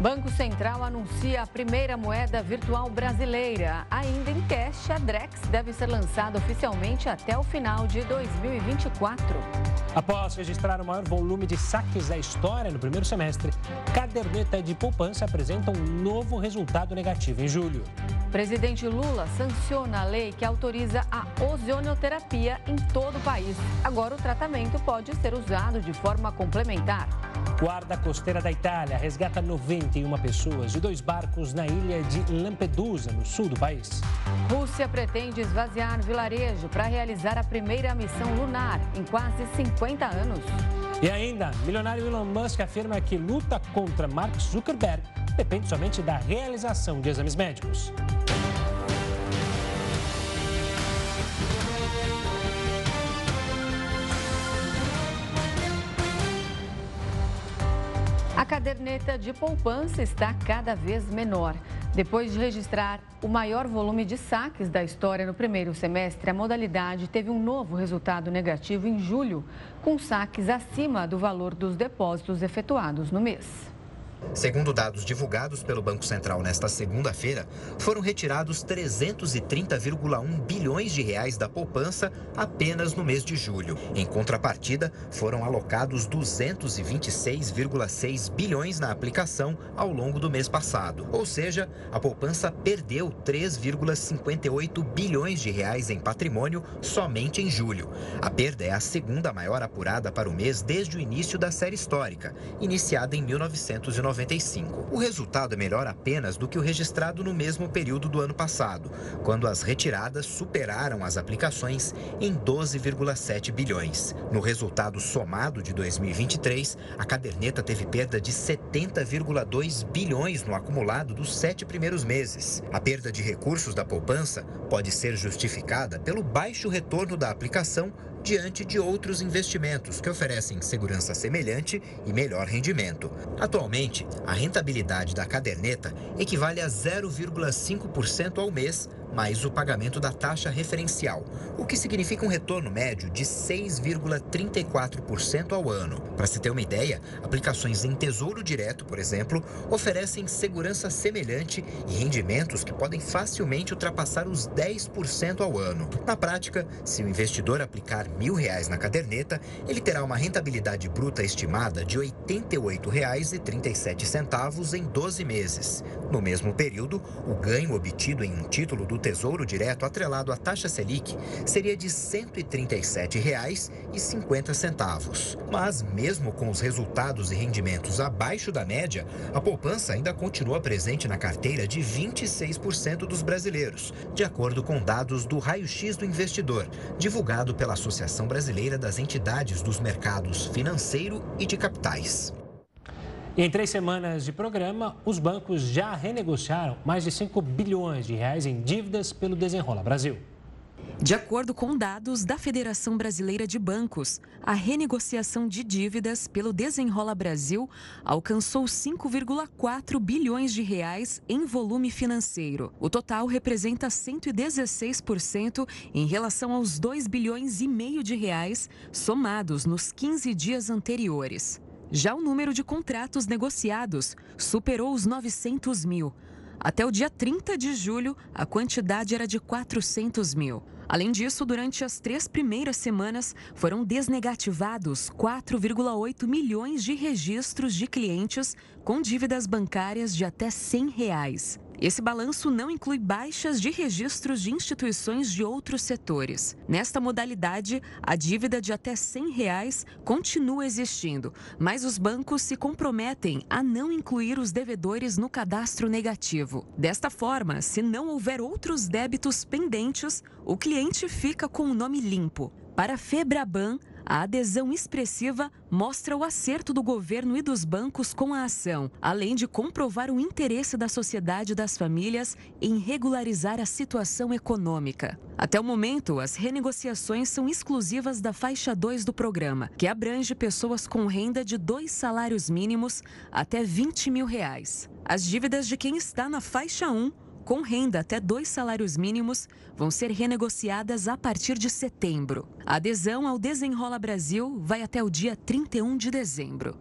Banco Central anuncia a primeira moeda virtual brasileira. Ainda em cash, a Drex deve ser lançada oficialmente até o final de 2024. Após registrar o maior volume de saques da história no primeiro semestre, caderneta de poupança apresenta um novo resultado negativo em julho. Presidente Lula sanciona a lei que autoriza a ozonioterapia em todo o país. Agora o tratamento pode ser usado de forma complementar. Guarda costeira da Itália resgata 91 pessoas de dois barcos na ilha de Lampedusa, no sul do país. Rússia pretende esvaziar vilarejo para realizar a primeira missão lunar em quase 50 anos. E ainda, milionário Elon Musk afirma que luta contra Mark Zuckerberg depende somente da realização de exames médicos. A caderneta de poupança está cada vez menor. Depois de registrar o maior volume de saques da história no primeiro semestre, a modalidade teve um novo resultado negativo em julho, com saques acima do valor dos depósitos efetuados no mês. Segundo dados divulgados pelo Banco Central nesta segunda-feira, foram retirados 330,1 bilhões de reais da poupança apenas no mês de julho. Em contrapartida, foram alocados 226,6 bilhões na aplicação ao longo do mês passado. Ou seja, a poupança perdeu 3,58 bilhões de reais em patrimônio somente em julho. A perda é a segunda maior apurada para o mês desde o início da série histórica, iniciada em 1990. 95. O resultado é melhor apenas do que o registrado no mesmo período do ano passado, quando as retiradas superaram as aplicações em 12,7 bilhões. No resultado somado de 2023, a caderneta teve perda de 70,2 bilhões no acumulado dos sete primeiros meses. A perda de recursos da poupança pode ser justificada pelo baixo retorno da aplicação diante de outros investimentos que oferecem segurança semelhante e melhor rendimento. Atualmente, a rentabilidade da caderneta equivale a 0,5% ao mês mais o pagamento da taxa referencial, o que significa um retorno médio de 6,34% ao ano. Para se ter uma ideia, aplicações em Tesouro Direto, por exemplo, oferecem segurança semelhante e rendimentos que podem facilmente ultrapassar os 10% ao ano. Na prática, se o investidor aplicar mil reais na caderneta, ele terá uma rentabilidade bruta estimada de R$ 88,37 em 12 meses. No mesmo período, o ganho obtido em um título do Tesouro Direto atrelado à taxa Selic seria de R$ 137,50. Mas, mesmo com os resultados e rendimentos abaixo da média, a poupança ainda continua presente na carteira de 26% dos brasileiros, de acordo com dados do Raio-X do Investidor, divulgado pela Associação Brasileira das Entidades dos Mercados Financeiro e de Capitais. Em três semanas de programa, os bancos já renegociaram mais de 5 bilhões de reais em dívidas pelo Desenrola Brasil. De acordo com dados da Federação Brasileira de Bancos, a renegociação de dívidas pelo Desenrola Brasil alcançou 5,4 bilhões de reais em volume financeiro. O total representa 116% em relação aos 2 bilhões e meio de reais somados nos 15 dias anteriores. Já o número de contratos negociados superou os 900 mil. Até o dia 30 de julho, a quantidade era de 400 mil. Além disso, durante as três primeiras semanas, foram desnegativados 4,8 milhões de registros de clientes com dívidas bancárias de até 100 reais. Esse balanço não inclui baixas de registros de instituições de outros setores. Nesta modalidade, a dívida de até 100 reais continua existindo, mas os bancos se comprometem a não incluir os devedores no cadastro negativo. Desta forma, se não houver outros débitos pendentes, o cliente fica com o nome limpo. Para a Febraban, a adesão expressiva mostra o acerto do governo e dos bancos com a ação, além de comprovar o interesse da sociedade e das famílias em regularizar a situação econômica. Até o momento, as renegociações são exclusivas da faixa 2 do programa, que abrange pessoas com renda de dois salários mínimos até 20 mil reais. As dívidas de quem está na faixa 1 com renda até dois salários mínimos vão ser renegociadas a partir de setembro. A adesão ao Desenrola Brasil vai até o dia 31 de dezembro.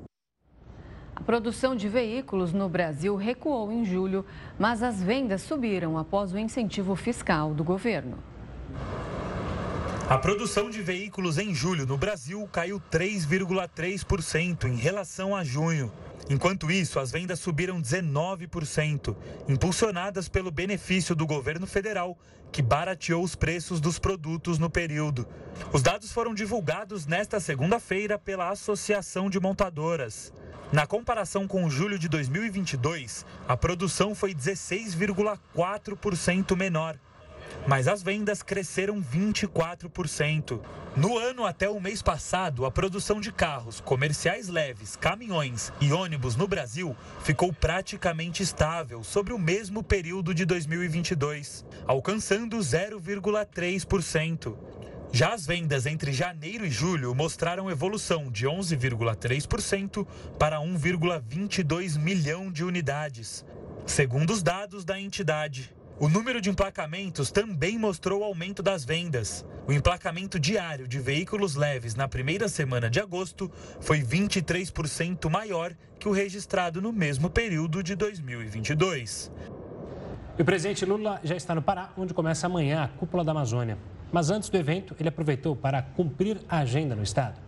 A produção de veículos no Brasil recuou em julho, mas as vendas subiram após o incentivo fiscal do governo. A produção de veículos em julho no Brasil caiu 3,3% em relação a junho. Enquanto isso, as vendas subiram 19%, impulsionadas pelo benefício do governo federal, que barateou os preços dos produtos no período. Os dados foram divulgados nesta segunda-feira pela Associação de Montadoras. Na comparação com julho de 2022, a produção foi 16,4% menor mas as vendas cresceram 24%. No ano até o mês passado, a produção de carros, comerciais leves, caminhões e ônibus no Brasil ficou praticamente estável sobre o mesmo período de 2022, alcançando 0,3%. Já as vendas entre janeiro e julho mostraram evolução de 11,3% para 1,22 milhão de unidades, segundo os dados da entidade. O número de emplacamentos também mostrou aumento das vendas. O emplacamento diário de veículos leves na primeira semana de agosto foi 23% maior que o registrado no mesmo período de 2022. E o presidente Lula já está no Pará, onde começa amanhã a Cúpula da Amazônia. Mas antes do evento, ele aproveitou para cumprir a agenda no estado.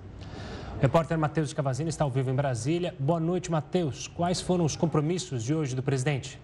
O repórter Matheus Cavazini está ao vivo em Brasília. Boa noite, Matheus. Quais foram os compromissos de hoje do presidente?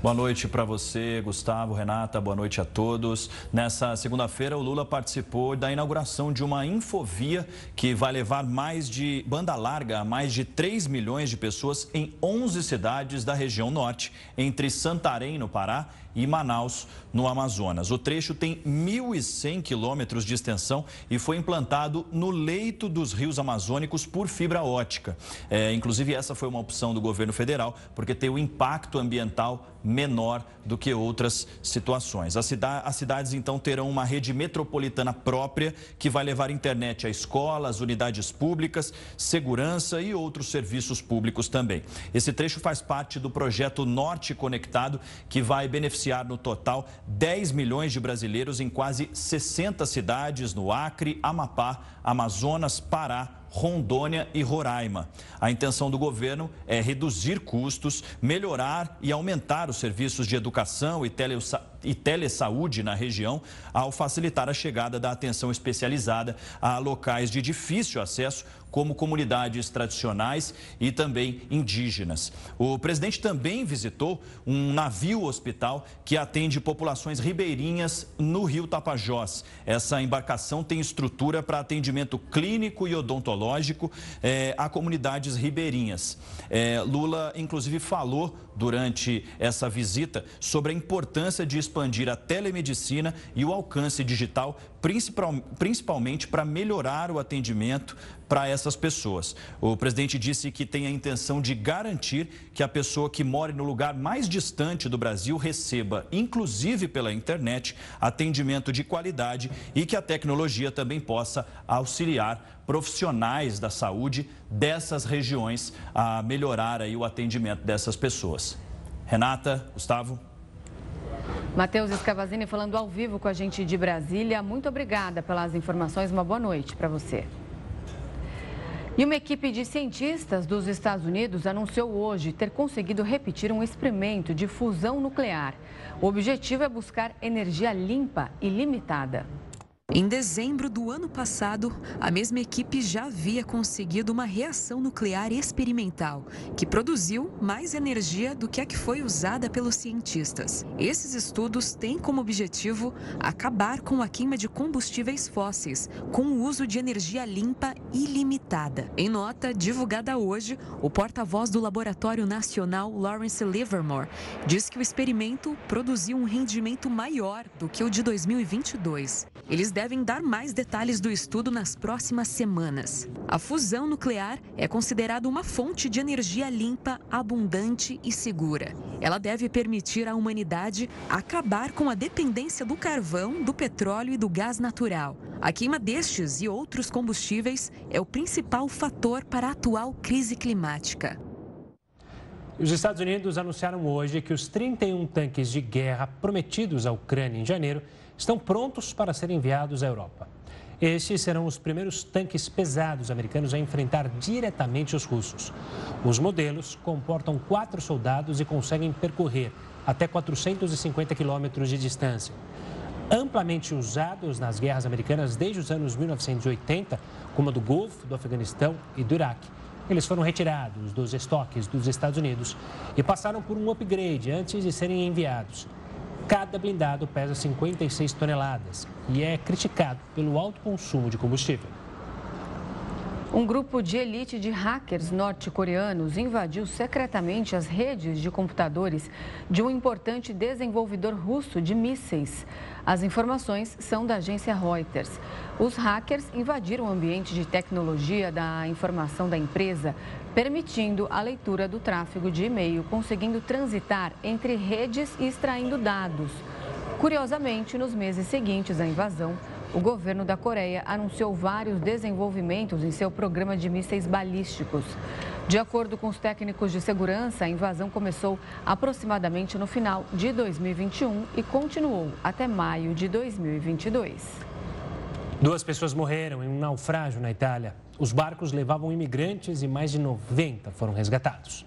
Boa noite para você, Gustavo, Renata, boa noite a todos. Nessa segunda-feira, o Lula participou da inauguração de uma infovia que vai levar mais de banda larga a mais de 3 milhões de pessoas em 11 cidades da região norte, entre Santarém, no Pará, e Manaus, no Amazonas. O trecho tem 1.100 quilômetros de extensão e foi implantado no leito dos rios amazônicos por fibra ótica. É, inclusive, essa foi uma opção do governo federal, porque tem o impacto ambiental menor do que outras situações. As, cida as cidades, então, terão uma rede metropolitana própria que vai levar internet a escolas, unidades públicas, segurança e outros serviços públicos também. Esse trecho faz parte do projeto Norte Conectado, que vai beneficiar no total 10 milhões de brasileiros em quase 60 cidades no Acre, Amapá, Amazonas, Pará, Rondônia e Roraima. A intenção do governo é reduzir custos, melhorar e aumentar os serviços de educação e, tele, e telesaúde na região, ao facilitar a chegada da atenção especializada a locais de difícil acesso, como comunidades tradicionais e também indígenas. O presidente também visitou um navio hospital que atende populações ribeirinhas no rio Tapajós. Essa embarcação tem estrutura para atendimento clínico e odontológico é, a comunidades ribeirinhas. É, Lula, inclusive, falou durante essa visita sobre a importância de expandir a telemedicina e o alcance digital, principalmente para melhorar o atendimento para essas pessoas. O presidente disse que tem a intenção de garantir que a pessoa que mora no lugar mais distante do Brasil receba, inclusive pela internet, atendimento de qualidade e que a tecnologia também possa auxiliar profissionais da saúde dessas regiões a melhorar aí o atendimento dessas pessoas. Renata, Gustavo. Matheus Escavazini falando ao vivo com a gente de Brasília. Muito obrigada pelas informações. Uma boa noite para você. E uma equipe de cientistas dos Estados Unidos anunciou hoje ter conseguido repetir um experimento de fusão nuclear. O objetivo é buscar energia limpa e limitada. Em dezembro do ano passado, a mesma equipe já havia conseguido uma reação nuclear experimental, que produziu mais energia do que a que foi usada pelos cientistas. Esses estudos têm como objetivo acabar com a queima de combustíveis fósseis, com o uso de energia limpa ilimitada. Em nota divulgada hoje, o porta-voz do Laboratório Nacional, Lawrence Livermore, diz que o experimento produziu um rendimento maior do que o de 2022. Eles devem dar mais detalhes do estudo nas próximas semanas. A fusão nuclear é considerada uma fonte de energia limpa, abundante e segura. Ela deve permitir à humanidade acabar com a dependência do carvão, do petróleo e do gás natural. A queima destes e outros combustíveis é o principal fator para a atual crise climática. Os Estados Unidos anunciaram hoje que os 31 tanques de guerra prometidos à Ucrânia em janeiro estão prontos para serem enviados à Europa. Estes serão os primeiros tanques pesados americanos a enfrentar diretamente os russos. Os modelos comportam quatro soldados e conseguem percorrer até 450 quilômetros de distância. Amplamente usados nas guerras americanas desde os anos 1980, como a do Golfo, do Afeganistão e do Iraque. Eles foram retirados dos estoques dos Estados Unidos e passaram por um upgrade antes de serem enviados. Cada blindado pesa 56 toneladas e é criticado pelo alto consumo de combustível. Um grupo de elite de hackers norte-coreanos invadiu secretamente as redes de computadores de um importante desenvolvedor russo de mísseis. As informações são da agência Reuters. Os hackers invadiram o ambiente de tecnologia da informação da empresa, permitindo a leitura do tráfego de e-mail, conseguindo transitar entre redes e extraindo dados. Curiosamente, nos meses seguintes à invasão, o governo da Coreia anunciou vários desenvolvimentos em seu programa de mísseis balísticos. De acordo com os técnicos de segurança, a invasão começou aproximadamente no final de 2021 e continuou até maio de 2022. Duas pessoas morreram em um naufrágio na Itália. Os barcos levavam imigrantes e mais de 90 foram resgatados.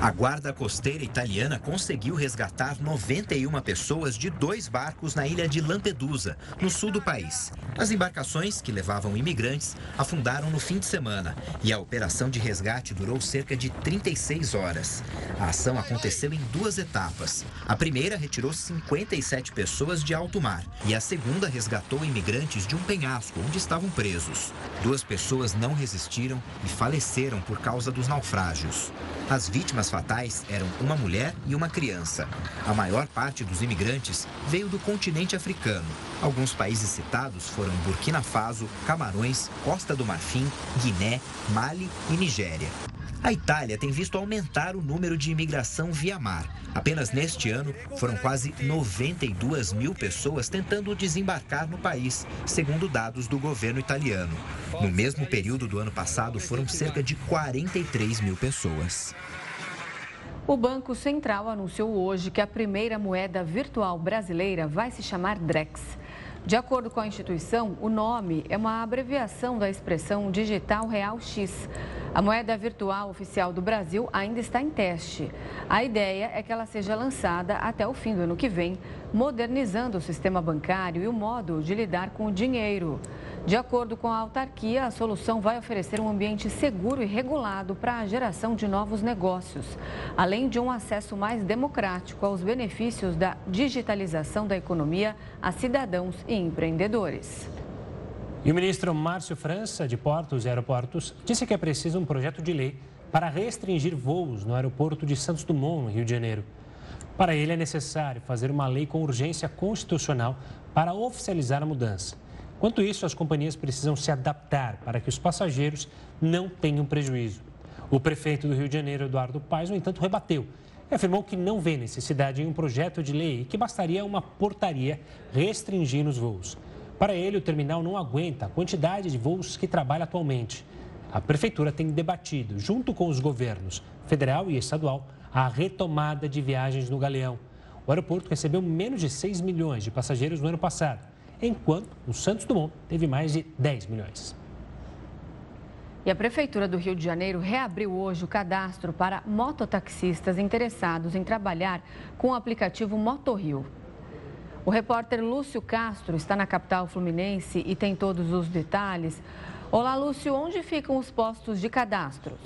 A guarda costeira italiana conseguiu resgatar 91 pessoas de dois barcos na ilha de Lampedusa, no sul do país. As embarcações, que levavam imigrantes, afundaram no fim de semana e a operação de resgate durou cerca de 36 horas. A ação aconteceu em duas etapas. A primeira retirou 57 pessoas de alto mar e a segunda resgatou imigrantes de um penhasco onde estavam presos. Duas pessoas não resistiram e faleceram por causa dos naufrágios. As vítimas fatais eram uma mulher e uma criança. A maior parte dos imigrantes veio do continente africano. Alguns países citados foram Burkina Faso, Camarões, Costa do Marfim, Guiné, Mali e Nigéria. A Itália tem visto aumentar o número de imigração via mar. Apenas neste ano, foram quase 92 mil pessoas tentando desembarcar no país, segundo dados do governo italiano. No mesmo período do ano passado, foram cerca de 43 mil pessoas. O Banco Central anunciou hoje que a primeira moeda virtual brasileira vai se chamar Drex. De acordo com a instituição, o nome é uma abreviação da expressão digital real X. A moeda virtual oficial do Brasil ainda está em teste. A ideia é que ela seja lançada até o fim do ano que vem, modernizando o sistema bancário e o modo de lidar com o dinheiro. De acordo com a autarquia, a solução vai oferecer um ambiente seguro e regulado para a geração de novos negócios, além de um acesso mais democrático aos benefícios da digitalização da economia a cidadãos e empreendedores. E o ministro Márcio França, de Portos e Aeroportos, disse que é preciso um projeto de lei para restringir voos no aeroporto de Santos Dumont, Rio de Janeiro. Para ele, é necessário fazer uma lei com urgência constitucional para oficializar a mudança. Enquanto isso, as companhias precisam se adaptar para que os passageiros não tenham prejuízo. O prefeito do Rio de Janeiro, Eduardo Paes, no entanto, rebateu e afirmou que não vê necessidade em um projeto de lei e que bastaria uma portaria restringindo os voos. Para ele, o terminal não aguenta a quantidade de voos que trabalha atualmente. A prefeitura tem debatido, junto com os governos federal e estadual, a retomada de viagens no Galeão. O aeroporto recebeu menos de 6 milhões de passageiros no ano passado enquanto o Santos Dumont teve mais de 10 milhões. E a Prefeitura do Rio de Janeiro reabriu hoje o cadastro para mototaxistas interessados em trabalhar com o aplicativo MotoRio. O repórter Lúcio Castro está na capital fluminense e tem todos os detalhes. Olá, Lúcio, onde ficam os postos de cadastros?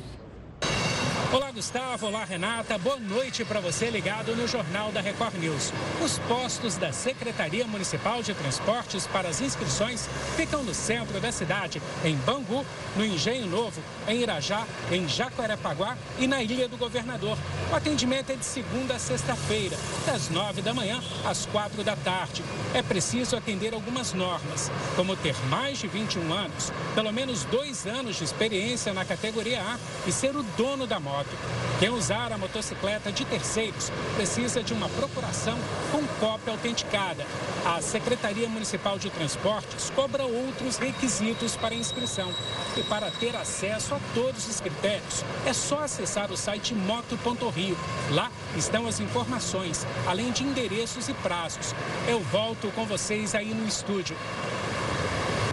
Olá, Gustavo. Olá, Renata. Boa noite para você ligado no Jornal da Record News. Os postos da Secretaria Municipal de Transportes para as inscrições ficam no centro da cidade, em Bangu, no Engenho Novo, em Irajá, em Jacarepaguá e na Ilha do Governador. O atendimento é de segunda a sexta-feira, das nove da manhã às quatro da tarde. É preciso atender algumas normas, como ter mais de 21 anos, pelo menos dois anos de experiência na categoria A e ser o dono da moto moto. Quem usar a motocicleta de terceiros precisa de uma procuração com cópia autenticada. A Secretaria Municipal de Transportes cobra outros requisitos para inscrição. E para ter acesso a todos os critérios, é só acessar o site moto.rio. Lá estão as informações, além de endereços e prazos. Eu volto com vocês aí no estúdio.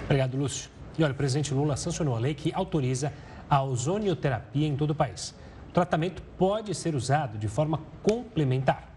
Obrigado, Lúcio. E olha, o presidente Lula sancionou a lei que autoriza a ozonioterapia em todo o país. Tratamento pode ser usado de forma complementar.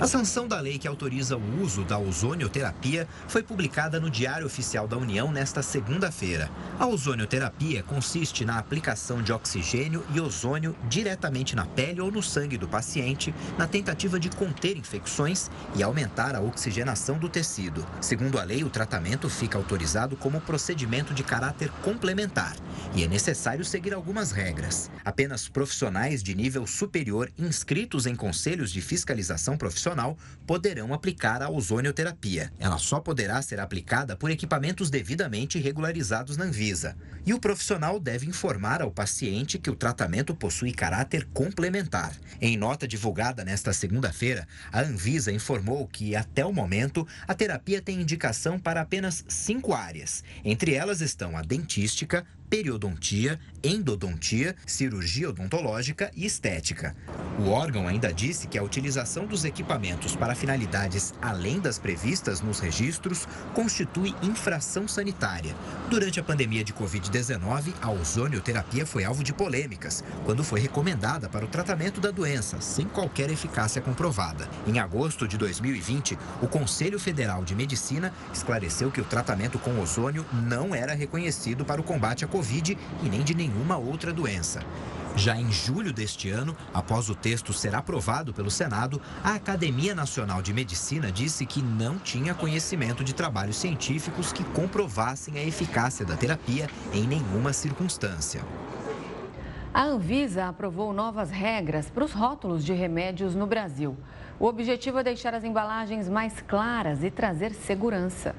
A sanção da lei que autoriza o uso da ozonioterapia foi publicada no Diário Oficial da União nesta segunda-feira. A ozonioterapia consiste na aplicação de oxigênio e ozônio diretamente na pele ou no sangue do paciente, na tentativa de conter infecções e aumentar a oxigenação do tecido. Segundo a lei, o tratamento fica autorizado como procedimento de caráter complementar e é necessário seguir algumas regras. Apenas profissionais de nível superior inscritos em conselhos de fiscalização profissional profissional poderão aplicar a ozonioterapia. Ela só poderá ser aplicada por equipamentos devidamente regularizados na Anvisa. E o profissional deve informar ao paciente que o tratamento possui caráter complementar. Em nota divulgada nesta segunda-feira, a Anvisa informou que, até o momento, a terapia tem indicação para apenas cinco áreas. Entre elas estão a dentística, periodontia, endodontia, cirurgia odontológica e estética. O órgão ainda disse que a utilização dos equipamentos para finalidades além das previstas nos registros constitui infração sanitária. Durante a pandemia de Covid-19, a ozonioterapia foi alvo de polêmicas, quando foi recomendada para o tratamento da doença, sem qualquer eficácia comprovada. Em agosto de 2020, o Conselho Federal de Medicina esclareceu que o tratamento com ozônio não era reconhecido para o combate à Covid e nem de nenhuma outra doença. Já em julho deste ano, após o texto ser aprovado pelo Senado, a Academia Nacional de Medicina disse que não tinha conhecimento de trabalhos científicos que comprovassem a eficácia da terapia em nenhuma circunstância. A Anvisa aprovou novas regras para os rótulos de remédios no Brasil. O objetivo é deixar as embalagens mais claras e trazer segurança.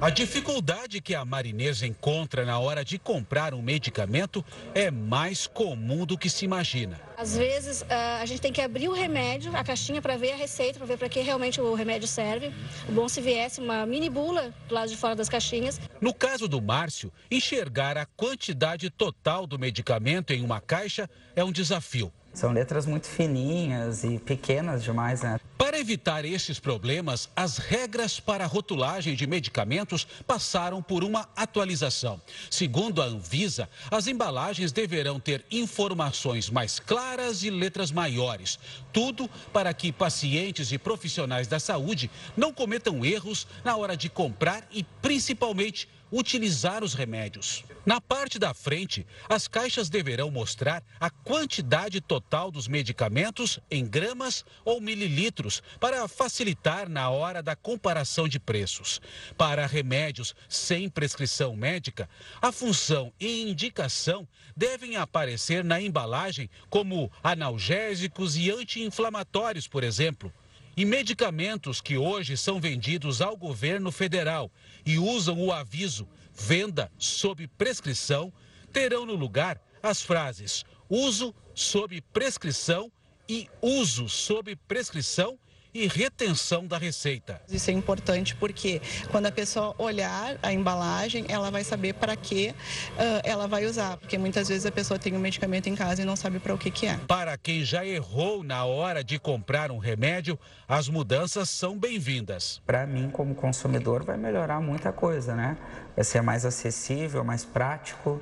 A dificuldade que a marinesa encontra na hora de comprar um medicamento é mais comum do que se imagina. Às vezes a gente tem que abrir o remédio, a caixinha, para ver a receita, para ver para que realmente o remédio serve. O bom se viesse uma mini bula do lado de fora das caixinhas. No caso do Márcio, enxergar a quantidade total do medicamento em uma caixa é um desafio. São letras muito fininhas e pequenas demais, né? Para evitar estes problemas, as regras para a rotulagem de medicamentos passaram por uma atualização. Segundo a Anvisa, as embalagens deverão ter informações mais claras e letras maiores. Tudo para que pacientes e profissionais da saúde não cometam erros na hora de comprar e, principalmente, utilizar os remédios. Na parte da frente, as caixas deverão mostrar a quantidade total dos medicamentos em gramas ou mililitros para facilitar na hora da comparação de preços. Para remédios sem prescrição médica, a função e indicação devem aparecer na embalagem como analgésicos e anti-inflamatórios, por exemplo e medicamentos que hoje são vendidos ao governo federal e usam o aviso venda sob prescrição, terão no lugar as frases uso sob prescrição e uso sob prescrição e retenção da receita. Isso é importante porque quando a pessoa olhar a embalagem, ela vai saber para que uh, ela vai usar, porque muitas vezes a pessoa tem um medicamento em casa e não sabe para o que, que é. Para quem já errou na hora de comprar um remédio, as mudanças são bem-vindas. Para mim, como consumidor, vai melhorar muita coisa, né? Vai ser mais acessível, mais prático.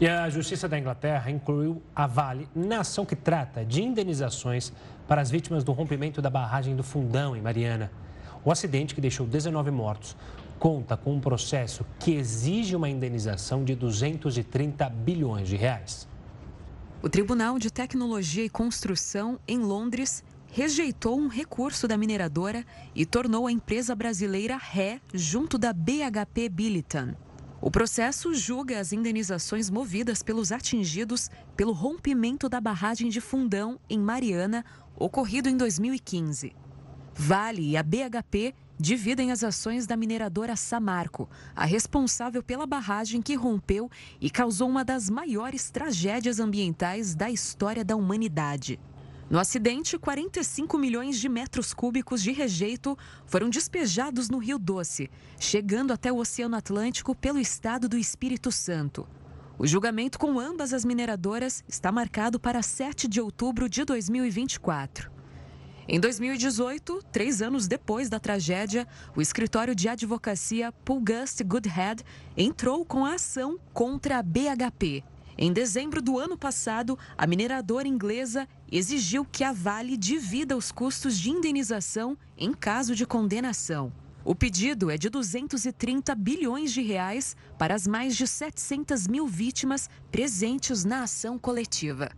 E a Justiça da Inglaterra incluiu a Vale na ação que trata de indenizações para as vítimas do rompimento da barragem do Fundão, em Mariana. O acidente, que deixou 19 mortos, conta com um processo que exige uma indenização de 230 bilhões de reais. O Tribunal de Tecnologia e Construção, em Londres, rejeitou um recurso da mineradora e tornou a empresa brasileira ré junto da BHP Billiton. O processo julga as indenizações movidas pelos atingidos pelo rompimento da barragem de Fundão, em Mariana, ocorrido em 2015. Vale e a BHP dividem as ações da mineradora Samarco, a responsável pela barragem que rompeu e causou uma das maiores tragédias ambientais da história da humanidade. No acidente, 45 milhões de metros cúbicos de rejeito foram despejados no Rio Doce, chegando até o Oceano Atlântico pelo estado do Espírito Santo. O julgamento com ambas as mineradoras está marcado para 7 de outubro de 2024. Em 2018, três anos depois da tragédia, o escritório de advocacia Pulgust Goodhead entrou com a ação contra a BHP. Em dezembro do ano passado, a mineradora inglesa exigiu que a Vale divida os custos de indenização em caso de condenação. O pedido é de 230 bilhões de reais para as mais de 700 mil vítimas presentes na ação coletiva.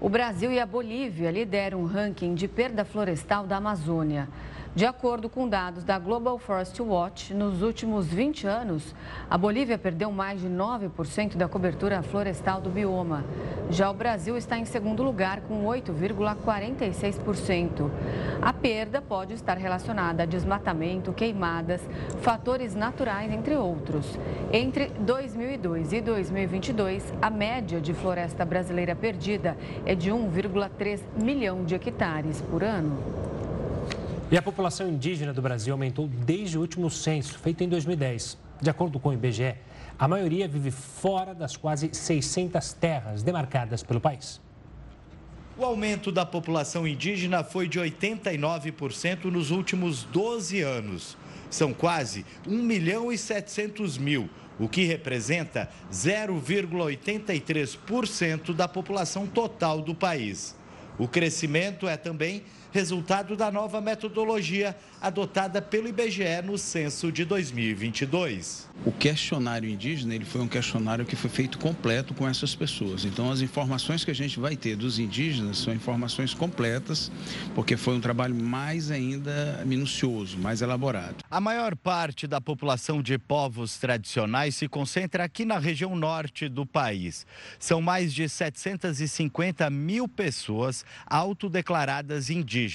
O Brasil e a Bolívia lideram o ranking de perda florestal da Amazônia. De acordo com dados da Global Forest Watch, nos últimos 20 anos, a Bolívia perdeu mais de 9% da cobertura florestal do bioma. Já o Brasil está em segundo lugar, com 8,46%. A perda pode estar relacionada a desmatamento, queimadas, fatores naturais, entre outros. Entre 2002 e 2022, a média de floresta brasileira perdida é de 1,3 milhão de hectares por ano. E a população indígena do Brasil aumentou desde o último censo, feito em 2010. De acordo com o IBGE, a maioria vive fora das quase 600 terras demarcadas pelo país. O aumento da população indígena foi de 89% nos últimos 12 anos. São quase 1 milhão e 700 mil, o que representa 0,83% da população total do país. O crescimento é também resultado da nova metodologia adotada pelo IBGE no censo de 2022. O questionário indígena ele foi um questionário que foi feito completo com essas pessoas. Então, as informações que a gente vai ter dos indígenas são informações completas, porque foi um trabalho mais ainda minucioso, mais elaborado. A maior parte da população de povos tradicionais se concentra aqui na região norte do país. São mais de 750 mil pessoas autodeclaradas indígenas.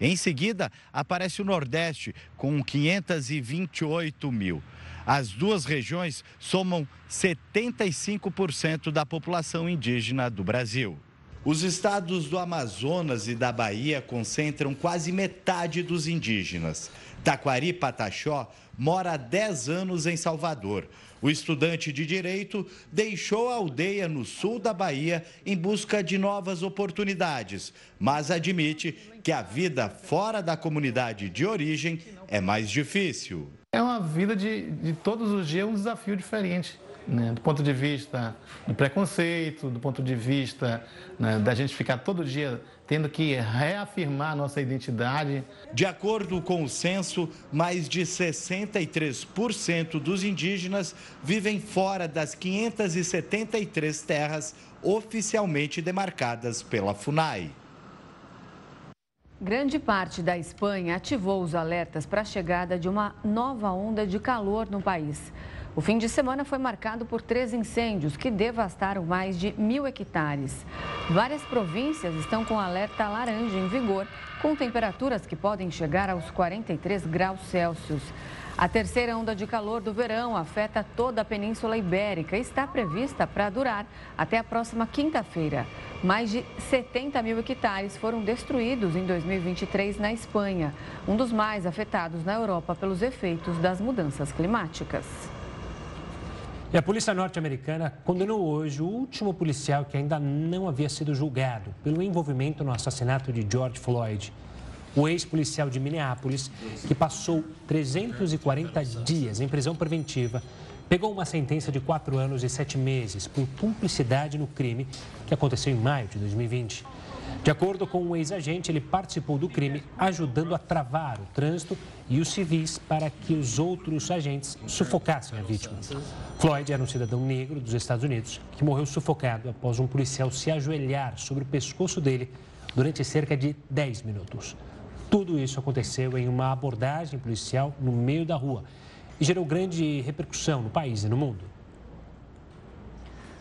Em seguida, aparece o Nordeste, com 528 mil. As duas regiões somam 75% da população indígena do Brasil. Os estados do Amazonas e da Bahia concentram quase metade dos indígenas. Taquari Pataxó mora há 10 anos em Salvador. O estudante de direito deixou a aldeia no sul da Bahia em busca de novas oportunidades, mas admite que a vida fora da comunidade de origem é mais difícil. É uma vida de, de todos os dias, um desafio diferente. Né? do ponto de vista do preconceito, do ponto de vista né, da gente ficar todo dia tendo que reafirmar nossa identidade. De acordo com o censo, mais de 63% dos indígenas vivem fora das 573 terras oficialmente demarcadas pela FUNAI. Grande parte da Espanha ativou os alertas para a chegada de uma nova onda de calor no país. O fim de semana foi marcado por três incêndios que devastaram mais de mil hectares. Várias províncias estão com alerta laranja em vigor, com temperaturas que podem chegar aos 43 graus Celsius. A terceira onda de calor do verão afeta toda a Península Ibérica e está prevista para durar até a próxima quinta-feira. Mais de 70 mil hectares foram destruídos em 2023 na Espanha, um dos mais afetados na Europa pelos efeitos das mudanças climáticas. E a polícia norte-americana condenou hoje o último policial que ainda não havia sido julgado pelo envolvimento no assassinato de George Floyd. O ex-policial de Minneapolis, que passou 340 dias em prisão preventiva, pegou uma sentença de quatro anos e sete meses por cumplicidade no crime que aconteceu em maio de 2020. De acordo com um ex-agente, ele participou do crime ajudando a travar o trânsito e os civis para que os outros agentes sufocassem a vítima. Floyd era um cidadão negro dos Estados Unidos que morreu sufocado após um policial se ajoelhar sobre o pescoço dele durante cerca de 10 minutos. Tudo isso aconteceu em uma abordagem policial no meio da rua e gerou grande repercussão no país e no mundo.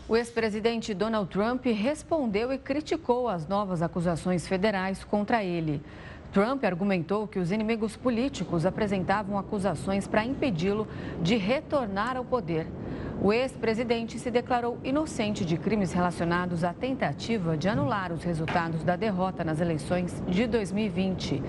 O ex-presidente Donald Trump respondeu e criticou as novas acusações federais contra ele. Trump argumentou que os inimigos políticos apresentavam acusações para impedi-lo de retornar ao poder. O ex-presidente se declarou inocente de crimes relacionados à tentativa de anular os resultados da derrota nas eleições de 2020.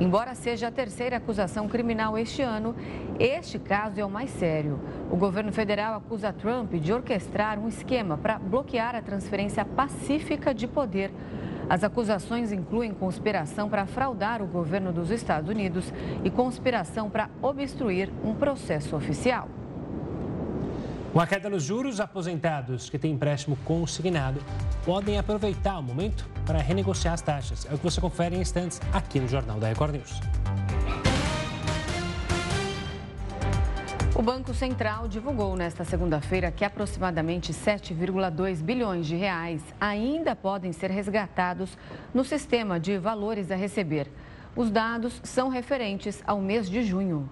Embora seja a terceira acusação criminal este ano, este caso é o mais sério. O governo federal acusa Trump de orquestrar um esquema para bloquear a transferência pacífica de poder. As acusações incluem conspiração para fraudar o governo dos Estados Unidos e conspiração para obstruir um processo oficial. Com a queda nos juros, aposentados que têm empréstimo consignado podem aproveitar o momento para renegociar as taxas. É o que você confere em instantes aqui no Jornal da Record News. O Banco Central divulgou nesta segunda-feira que aproximadamente 7,2 bilhões de reais ainda podem ser resgatados no sistema de valores a receber. Os dados são referentes ao mês de junho.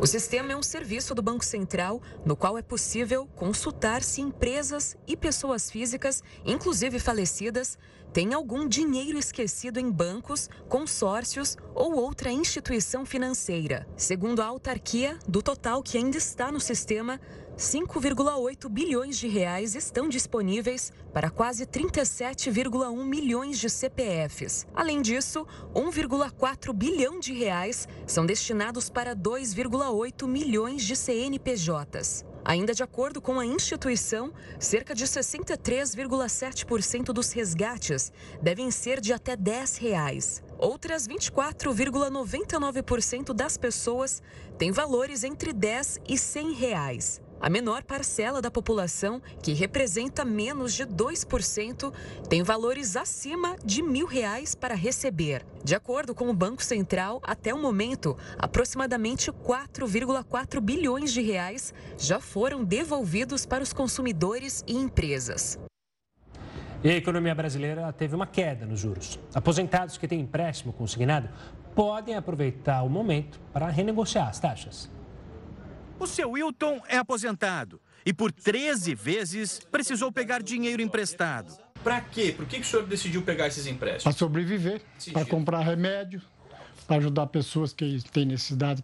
O sistema é um serviço do Banco Central no qual é possível consultar se empresas e pessoas físicas, inclusive falecidas, têm algum dinheiro esquecido em bancos, consórcios ou outra instituição financeira. Segundo a autarquia, do total que ainda está no sistema, 5,8 bilhões de reais estão disponíveis para quase 37,1 milhões de CPFs. Além disso, 1,4 bilhão de reais são destinados para 2,8 milhões de CNPJs. Ainda de acordo com a instituição, cerca de 63,7% dos resgates devem ser de até 10 reais. Outras 24,99% das pessoas têm valores entre 10 e 100 reais. A menor parcela da população, que representa menos de 2%, tem valores acima de mil reais para receber. De acordo com o Banco Central, até o momento, aproximadamente 4,4 bilhões de reais já foram devolvidos para os consumidores e empresas. E a economia brasileira teve uma queda nos juros. Aposentados que têm empréstimo consignado podem aproveitar o momento para renegociar as taxas. O seu Wilton é aposentado e por 13 vezes precisou pegar dinheiro emprestado. Para quê? Por que, que o senhor decidiu pegar esses empréstimos? Para sobreviver, para comprar remédio, para ajudar pessoas que têm necessidade.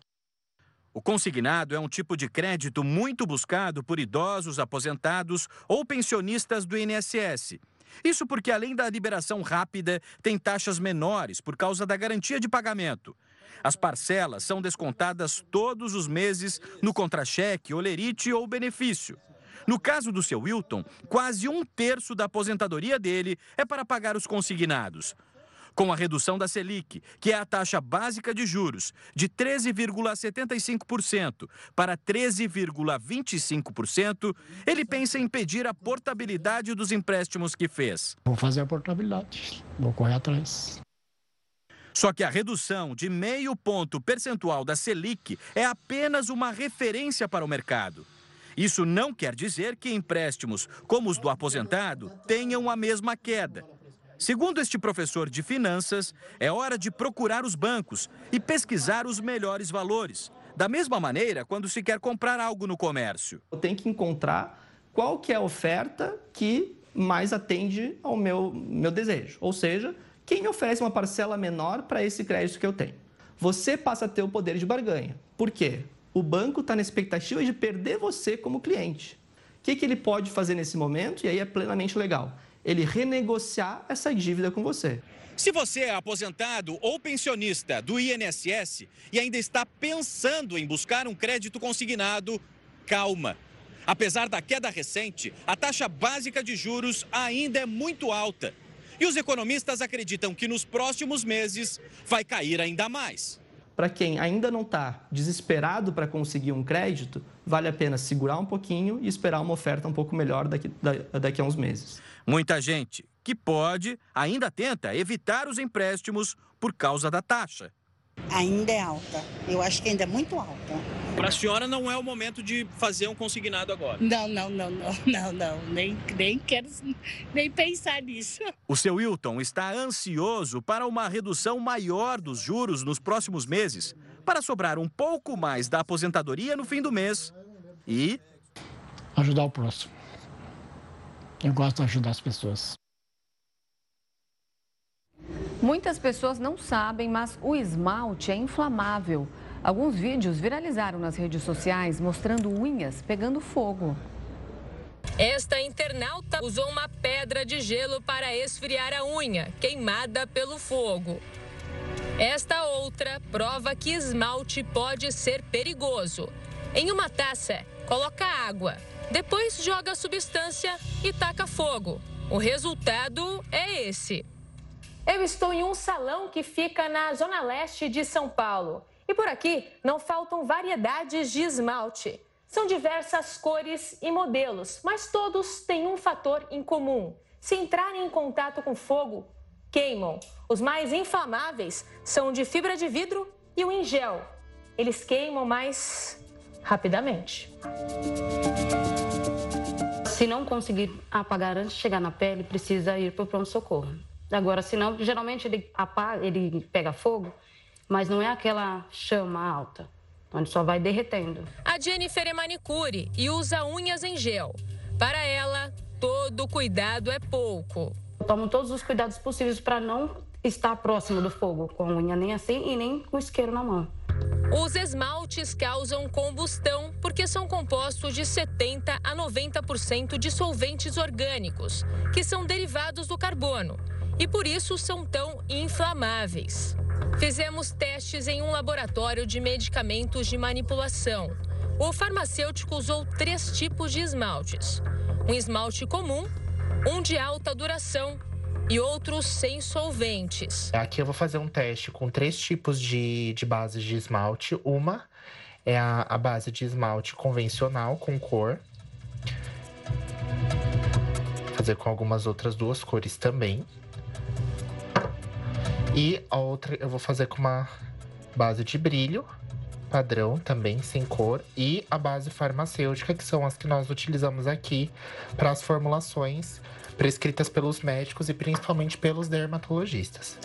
O consignado é um tipo de crédito muito buscado por idosos, aposentados ou pensionistas do INSS. Isso porque, além da liberação rápida, tem taxas menores por causa da garantia de pagamento. As parcelas são descontadas todos os meses no contra-cheque, olerite ou benefício. No caso do seu Wilton, quase um terço da aposentadoria dele é para pagar os consignados. Com a redução da Selic, que é a taxa básica de juros, de 13,75% para 13,25%, ele pensa em pedir a portabilidade dos empréstimos que fez. Vou fazer a portabilidade, vou correr atrás. Só que a redução de meio ponto percentual da Selic é apenas uma referência para o mercado. Isso não quer dizer que empréstimos, como os do aposentado, tenham a mesma queda. Segundo este professor de finanças, é hora de procurar os bancos e pesquisar os melhores valores. Da mesma maneira, quando se quer comprar algo no comércio. Tenho que encontrar qual que é a oferta que mais atende ao meu, meu desejo. Ou seja, quem oferece uma parcela menor para esse crédito que eu tenho? Você passa a ter o poder de barganha. Por quê? O banco está na expectativa de perder você como cliente. O que, que ele pode fazer nesse momento? E aí é plenamente legal. Ele renegociar essa dívida com você. Se você é aposentado ou pensionista do INSS e ainda está pensando em buscar um crédito consignado, calma. Apesar da queda recente, a taxa básica de juros ainda é muito alta. E os economistas acreditam que nos próximos meses vai cair ainda mais. Para quem ainda não está desesperado para conseguir um crédito, vale a pena segurar um pouquinho e esperar uma oferta um pouco melhor daqui, daqui a uns meses. Muita gente que pode ainda tenta evitar os empréstimos por causa da taxa ainda é alta. Eu acho que ainda é muito alta. Para a senhora não é o momento de fazer um consignado agora? Não, não, não, não, não, não. Nem, nem quero nem pensar nisso. O seu Wilton está ansioso para uma redução maior dos juros nos próximos meses, para sobrar um pouco mais da aposentadoria no fim do mês e ajudar o próximo. Eu gosto de ajudar as pessoas. Muitas pessoas não sabem, mas o esmalte é inflamável. Alguns vídeos viralizaram nas redes sociais mostrando unhas pegando fogo. Esta internauta usou uma pedra de gelo para esfriar a unha, queimada pelo fogo. Esta outra prova que esmalte pode ser perigoso. Em uma taça, coloca água, depois joga a substância e taca fogo. O resultado é esse. Eu estou em um salão que fica na zona leste de São Paulo. E por aqui não faltam variedades de esmalte. São diversas cores e modelos, mas todos têm um fator em comum. Se entrarem em contato com fogo, queimam. Os mais inflamáveis são de fibra de vidro e o em gel. Eles queimam mais rapidamente. Se não conseguir apagar antes de chegar na pele, precisa ir para o pronto-socorro. Agora, se não, geralmente ele apaga, ele pega fogo, mas não é aquela chama alta onde só vai derretendo. A Jennifer é manicure e usa unhas em gel. Para ela, todo cuidado é pouco. Tomo todos os cuidados possíveis para não estar próximo do fogo, com a unha nem assim e nem com o isqueiro na mão. Os esmaltes causam combustão porque são compostos de 70 a 90% de solventes orgânicos, que são derivados do carbono, e por isso são tão inflamáveis. Fizemos testes em um laboratório de medicamentos de manipulação. O farmacêutico usou três tipos de esmaltes: um esmalte comum, um de alta duração e outros sem solventes. Aqui eu vou fazer um teste com três tipos de, de bases de esmalte. Uma é a, a base de esmalte convencional com cor. Vou fazer com algumas outras duas cores também. E a outra eu vou fazer com uma base de brilho padrão também sem cor e a base farmacêutica que são as que nós utilizamos aqui para as formulações prescritas pelos médicos e principalmente pelos dermatologistas.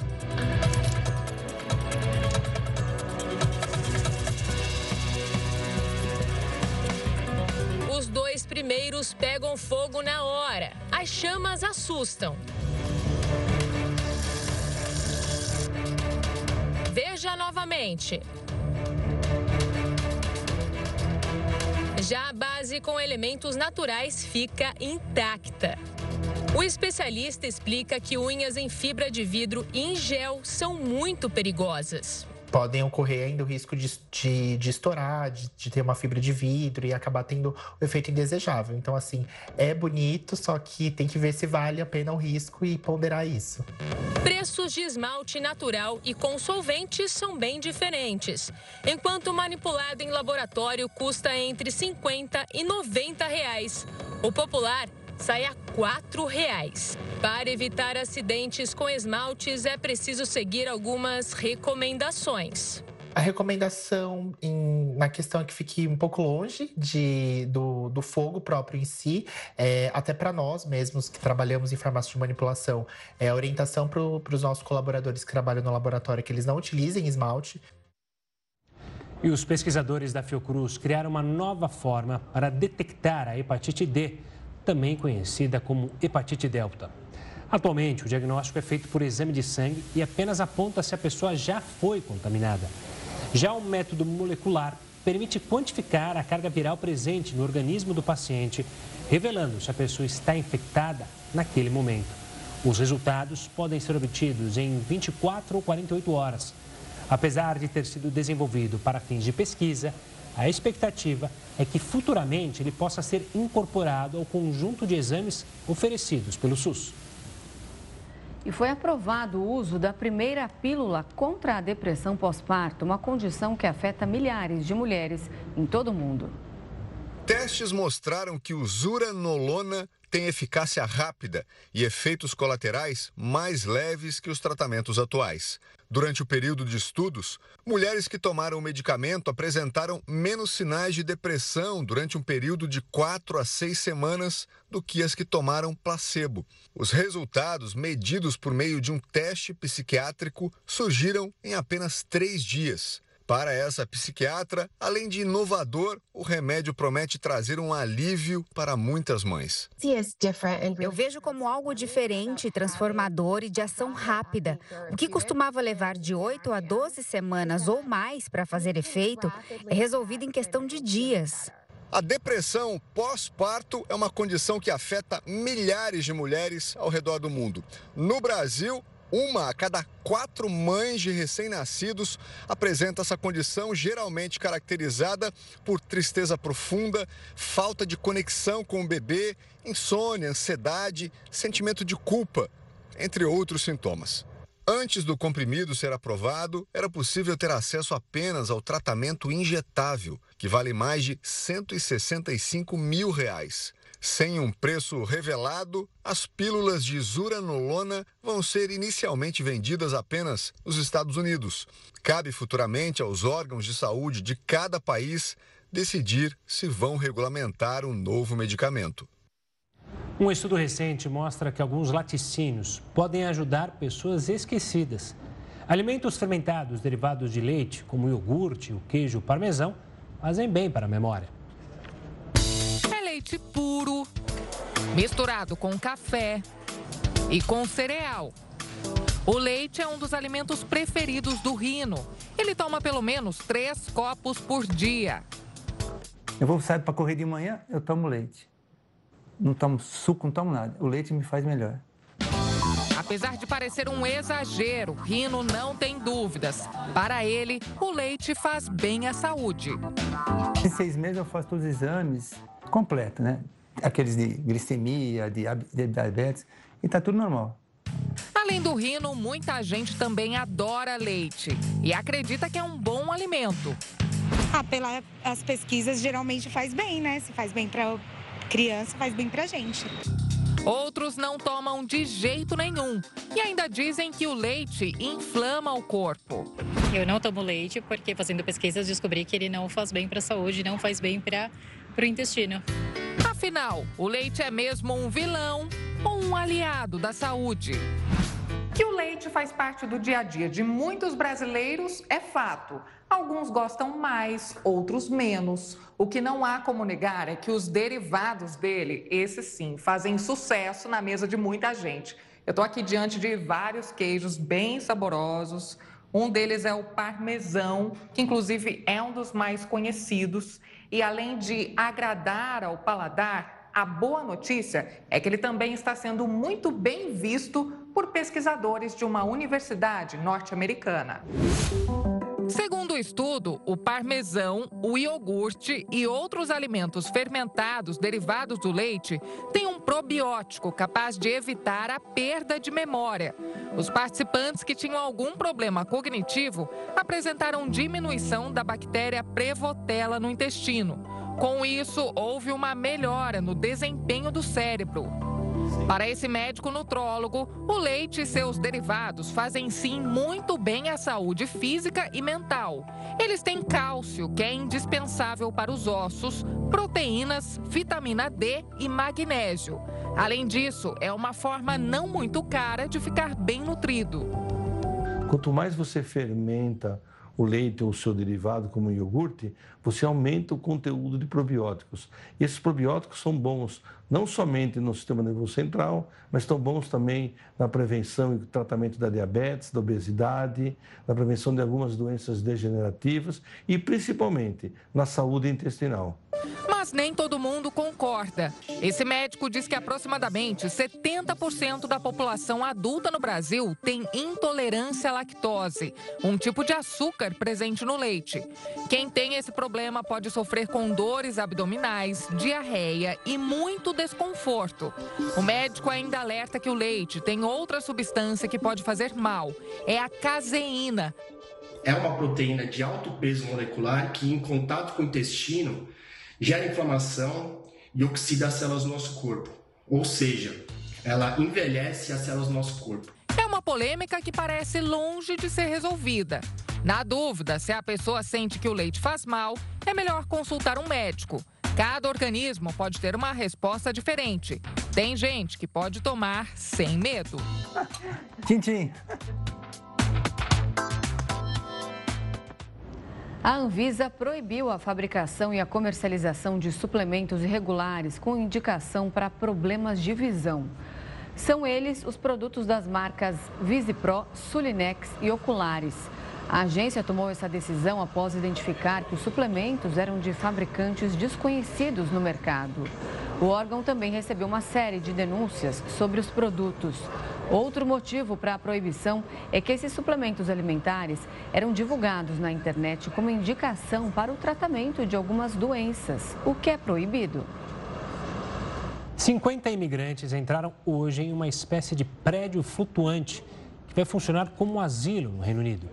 Os dois primeiros pegam fogo na hora. As chamas assustam. Veja novamente. Já a base com elementos naturais fica intacta. O especialista explica que unhas em fibra de vidro e em gel são muito perigosas podem ocorrer ainda o risco de, de, de estourar, de, de, ter uma fibra de vidro e acabar tendo o efeito indesejável. Então, assim, é bonito, só que tem que ver se vale a pena o risco e ponderar isso. Preços de esmalte natural e com solventes são bem diferentes. Enquanto manipulado em laboratório custa entre 50 e 90 reais. O popular sai a R$ reais. Para evitar acidentes com esmaltes, é preciso seguir algumas recomendações. A recomendação em, na questão é que fique um pouco longe de, do, do fogo próprio em si, é, até para nós mesmos que trabalhamos em farmácia de manipulação. É a orientação para os nossos colaboradores que trabalham no laboratório que eles não utilizem esmalte. E os pesquisadores da Fiocruz criaram uma nova forma para detectar a hepatite D também conhecida como hepatite delta. Atualmente, o diagnóstico é feito por exame de sangue e apenas aponta se a pessoa já foi contaminada. Já o método molecular permite quantificar a carga viral presente no organismo do paciente, revelando se a pessoa está infectada naquele momento. Os resultados podem ser obtidos em 24 ou 48 horas. Apesar de ter sido desenvolvido para fins de pesquisa, a expectativa é que futuramente ele possa ser incorporado ao conjunto de exames oferecidos pelo SUS. E foi aprovado o uso da primeira pílula contra a depressão pós-parto, uma condição que afeta milhares de mulheres em todo o mundo. Testes mostraram que o zuranolona tem eficácia rápida e efeitos colaterais mais leves que os tratamentos atuais. Durante o período de estudos, mulheres que tomaram o medicamento apresentaram menos sinais de depressão durante um período de 4 a 6 semanas do que as que tomaram placebo. Os resultados, medidos por meio de um teste psiquiátrico, surgiram em apenas três dias. Para essa psiquiatra, além de inovador, o remédio promete trazer um alívio para muitas mães. Eu vejo como algo diferente, transformador e de ação rápida. O que costumava levar de 8 a 12 semanas ou mais para fazer efeito é resolvido em questão de dias. A depressão pós-parto é uma condição que afeta milhares de mulheres ao redor do mundo. No Brasil, uma a cada quatro mães de recém-nascidos apresenta essa condição, geralmente caracterizada por tristeza profunda, falta de conexão com o bebê, insônia, ansiedade, sentimento de culpa, entre outros sintomas. Antes do comprimido ser aprovado, era possível ter acesso apenas ao tratamento injetável, que vale mais de 165 mil reais. Sem um preço revelado, as pílulas de zuranolona vão ser inicialmente vendidas apenas nos Estados Unidos. Cabe futuramente aos órgãos de saúde de cada país decidir se vão regulamentar um novo medicamento. Um estudo recente mostra que alguns laticínios podem ajudar pessoas esquecidas. Alimentos fermentados derivados de leite, como o iogurte, o queijo o parmesão, fazem bem para a memória leite puro, misturado com café e com cereal. O leite é um dos alimentos preferidos do Rino. Ele toma pelo menos três copos por dia. Eu vou sair para correr de manhã, eu tomo leite. Não tomo suco, não tomo nada. O leite me faz melhor. Apesar de parecer um exagero, Rino não tem dúvidas. Para ele, o leite faz bem à saúde. Em seis meses eu faço todos os exames completo, né? Aqueles de glicemia, de diabetes, e tá tudo normal. Além do rino, muita gente também adora leite e acredita que é um bom alimento. Ah, pelas pesquisas, geralmente faz bem, né? Se faz bem para criança, faz bem para gente. Outros não tomam de jeito nenhum e ainda dizem que o leite inflama o corpo. Eu não tomo leite porque, fazendo pesquisas, descobri que ele não faz bem para a saúde, não faz bem para o intestino. Afinal, o leite é mesmo um vilão ou um aliado da saúde? Que o leite faz parte do dia a dia de muitos brasileiros é fato. Alguns gostam mais, outros menos. O que não há como negar é que os derivados dele, esses sim, fazem sucesso na mesa de muita gente. Eu estou aqui diante de vários queijos bem saborosos. Um deles é o parmesão, que inclusive é um dos mais conhecidos. E além de agradar ao paladar, a boa notícia é que ele também está sendo muito bem visto por pesquisadores de uma universidade norte-americana. Segundo o estudo, o parmesão, o iogurte e outros alimentos fermentados derivados do leite têm um probiótico capaz de evitar a perda de memória. Os participantes que tinham algum problema cognitivo apresentaram diminuição da bactéria Prevotella no intestino. Com isso, houve uma melhora no desempenho do cérebro. Para esse médico nutrólogo, o leite e seus derivados fazem sim muito bem à saúde física e mental. Eles têm cálcio, que é indispensável para os ossos, proteínas, vitamina D e magnésio. Além disso, é uma forma não muito cara de ficar bem nutrido. Quanto mais você fermenta o leite ou o seu derivado, como o iogurte, você aumenta o conteúdo de probióticos. E esses probióticos são bons não somente no sistema nervoso central, mas estão bons também na prevenção e tratamento da diabetes, da obesidade, na prevenção de algumas doenças degenerativas e principalmente na saúde intestinal. Mas nem todo mundo concorda. Esse médico diz que aproximadamente 70% da população adulta no Brasil tem intolerância à lactose, um tipo de açúcar presente no leite. Quem tem esse problema pode sofrer com dores abdominais, diarreia e muito desconforto. O médico ainda alerta que o leite tem outra substância que pode fazer mal: é a caseína. É uma proteína de alto peso molecular que, em contato com o intestino, gera inflamação e oxida as células do nosso corpo. Ou seja, ela envelhece as células do nosso corpo. Polêmica que parece longe de ser resolvida. Na dúvida se a pessoa sente que o leite faz mal, é melhor consultar um médico. Cada organismo pode ter uma resposta diferente. Tem gente que pode tomar sem medo. Tchim, tchim. A Anvisa proibiu a fabricação e a comercialização de suplementos irregulares com indicação para problemas de visão. São eles os produtos das marcas Visipro, Sulinex e Oculares. A agência tomou essa decisão após identificar que os suplementos eram de fabricantes desconhecidos no mercado. O órgão também recebeu uma série de denúncias sobre os produtos. Outro motivo para a proibição é que esses suplementos alimentares eram divulgados na internet como indicação para o tratamento de algumas doenças, o que é proibido. 50 imigrantes entraram hoje em uma espécie de prédio flutuante que vai funcionar como um asilo no Reino Unido.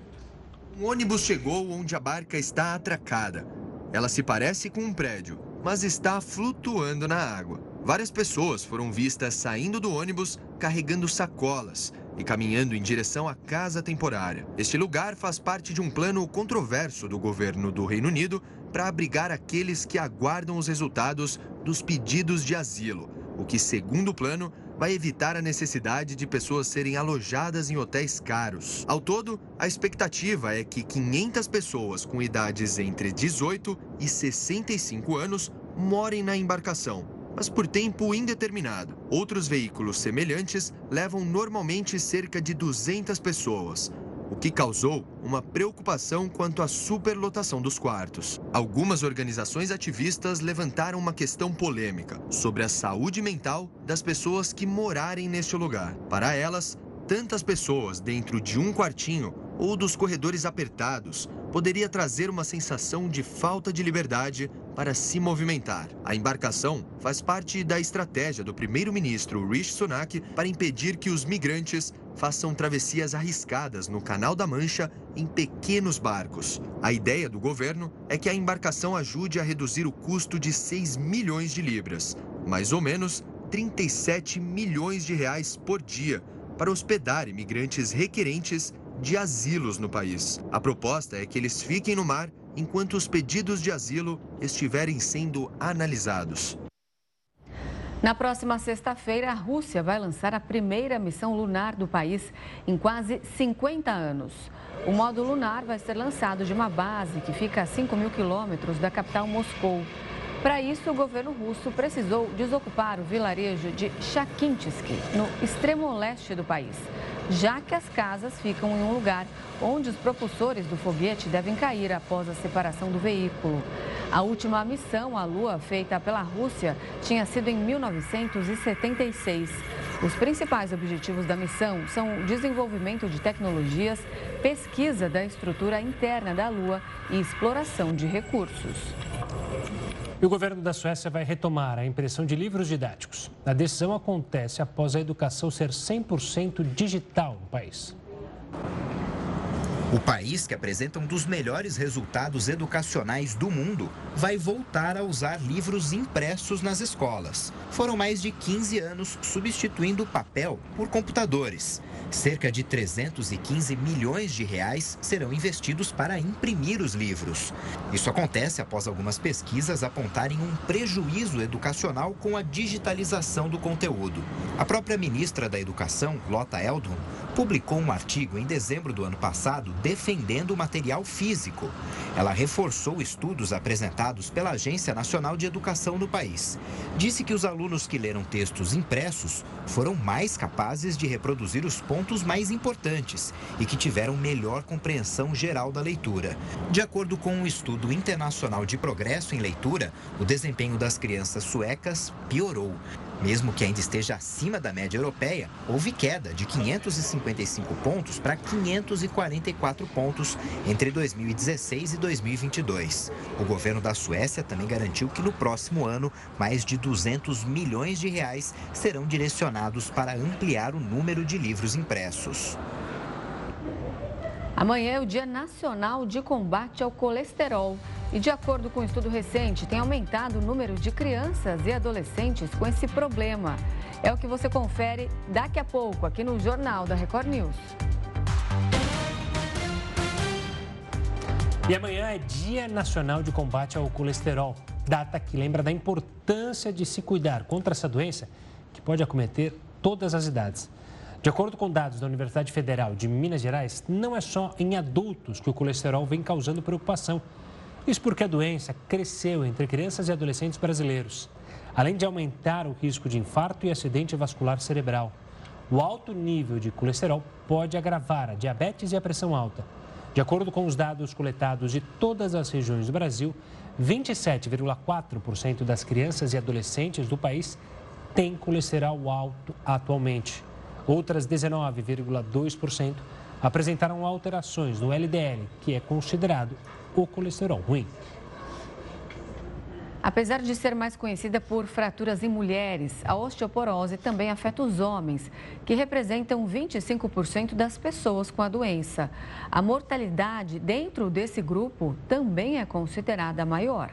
Um ônibus chegou onde a barca está atracada. Ela se parece com um prédio, mas está flutuando na água. Várias pessoas foram vistas saindo do ônibus carregando sacolas e caminhando em direção à casa temporária. Este lugar faz parte de um plano controverso do governo do Reino Unido para abrigar aqueles que aguardam os resultados dos pedidos de asilo, o que, segundo o plano, vai evitar a necessidade de pessoas serem alojadas em hotéis caros. Ao todo, a expectativa é que 500 pessoas com idades entre 18 e 65 anos morem na embarcação mas por tempo indeterminado. Outros veículos semelhantes levam normalmente cerca de 200 pessoas, o que causou uma preocupação quanto à superlotação dos quartos. Algumas organizações ativistas levantaram uma questão polêmica sobre a saúde mental das pessoas que morarem neste lugar. Para elas, tantas pessoas dentro de um quartinho ou dos corredores apertados poderia trazer uma sensação de falta de liberdade para se movimentar. A embarcação faz parte da estratégia do primeiro-ministro Rishi Sunak para impedir que os migrantes façam travessias arriscadas no Canal da Mancha em pequenos barcos. A ideia do governo é que a embarcação ajude a reduzir o custo de 6 milhões de libras, mais ou menos 37 milhões de reais por dia, para hospedar imigrantes requerentes de asilos no país. A proposta é que eles fiquem no mar enquanto os pedidos de asilo estiverem sendo analisados. Na próxima sexta-feira, a Rússia vai lançar a primeira missão lunar do país em quase 50 anos. O módulo lunar vai ser lançado de uma base que fica a 5 mil quilômetros da capital Moscou. Para isso, o governo russo precisou desocupar o vilarejo de Chakintsky, no extremo leste do país, já que as casas ficam em um lugar onde os propulsores do foguete devem cair após a separação do veículo. A última missão à Lua feita pela Rússia tinha sido em 1976. Os principais objetivos da missão são o desenvolvimento de tecnologias, pesquisa da estrutura interna da Lua e exploração de recursos. E o governo da Suécia vai retomar a impressão de livros didáticos. A decisão acontece após a educação ser 100% digital no país. O país, que apresenta um dos melhores resultados educacionais do mundo, vai voltar a usar livros impressos nas escolas. Foram mais de 15 anos substituindo papel por computadores. Cerca de 315 milhões de reais serão investidos para imprimir os livros. Isso acontece após algumas pesquisas apontarem um prejuízo educacional com a digitalização do conteúdo. A própria ministra da Educação, Lota Eldon, publicou um artigo em dezembro do ano passado defendendo o material físico. Ela reforçou estudos apresentados pela Agência Nacional de Educação no país. Disse que os alunos que leram textos impressos foram mais capazes de reproduzir os pontos mais importantes e que tiveram melhor compreensão geral da leitura. De acordo com um estudo internacional de progresso em leitura, o desempenho das crianças suecas piorou. Mesmo que ainda esteja acima da média europeia, houve queda de 555 pontos para 544 pontos entre 2016 e 2022. O governo da Suécia também garantiu que no próximo ano, mais de 200 milhões de reais serão direcionados para ampliar o número de livros impressos. Amanhã é o Dia Nacional de Combate ao Colesterol. E de acordo com um estudo recente, tem aumentado o número de crianças e adolescentes com esse problema. É o que você confere daqui a pouco aqui no Jornal da Record News. E amanhã é Dia Nacional de Combate ao Colesterol, data que lembra da importância de se cuidar contra essa doença que pode acometer todas as idades. De acordo com dados da Universidade Federal de Minas Gerais, não é só em adultos que o colesterol vem causando preocupação. Isso porque a doença cresceu entre crianças e adolescentes brasileiros, além de aumentar o risco de infarto e acidente vascular cerebral. O alto nível de colesterol pode agravar a diabetes e a pressão alta. De acordo com os dados coletados de todas as regiões do Brasil, 27,4% das crianças e adolescentes do país têm colesterol alto atualmente. Outras 19,2% apresentaram alterações no LDL, que é considerado o colesterol ruim. Apesar de ser mais conhecida por fraturas em mulheres, a osteoporose também afeta os homens, que representam 25% das pessoas com a doença. A mortalidade dentro desse grupo também é considerada maior.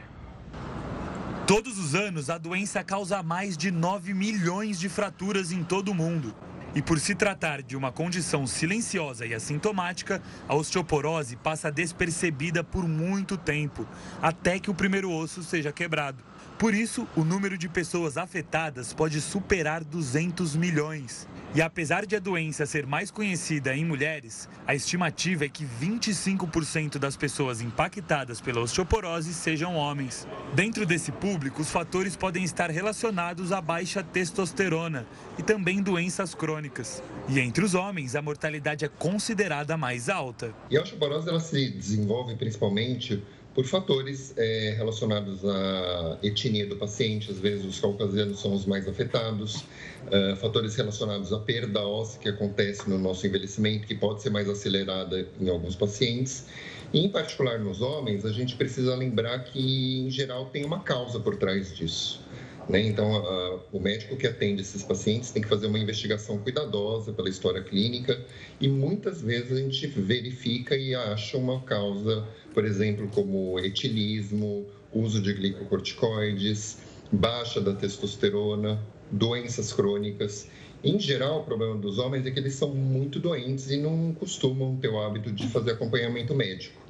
Todos os anos, a doença causa mais de 9 milhões de fraturas em todo o mundo. E por se tratar de uma condição silenciosa e assintomática, a osteoporose passa despercebida por muito tempo, até que o primeiro osso seja quebrado. Por isso, o número de pessoas afetadas pode superar 200 milhões. E apesar de a doença ser mais conhecida em mulheres, a estimativa é que 25% das pessoas impactadas pela osteoporose sejam homens. Dentro desse público, os fatores podem estar relacionados à baixa testosterona e também doenças crônicas. E entre os homens, a mortalidade é considerada mais alta. E a osteoporose ela se desenvolve principalmente por fatores é, relacionados à etnia do paciente, às vezes os caucasianos são os mais afetados, uh, fatores relacionados à perda óssea que acontece no nosso envelhecimento, que pode ser mais acelerada em alguns pacientes. E, em particular nos homens, a gente precisa lembrar que, em geral, tem uma causa por trás disso. Né? Então, a, o médico que atende esses pacientes tem que fazer uma investigação cuidadosa pela história clínica e muitas vezes a gente verifica e acha uma causa, por exemplo, como etilismo, uso de glicocorticoides, baixa da testosterona, doenças crônicas. Em geral, o problema dos homens é que eles são muito doentes e não costumam ter o hábito de fazer acompanhamento médico.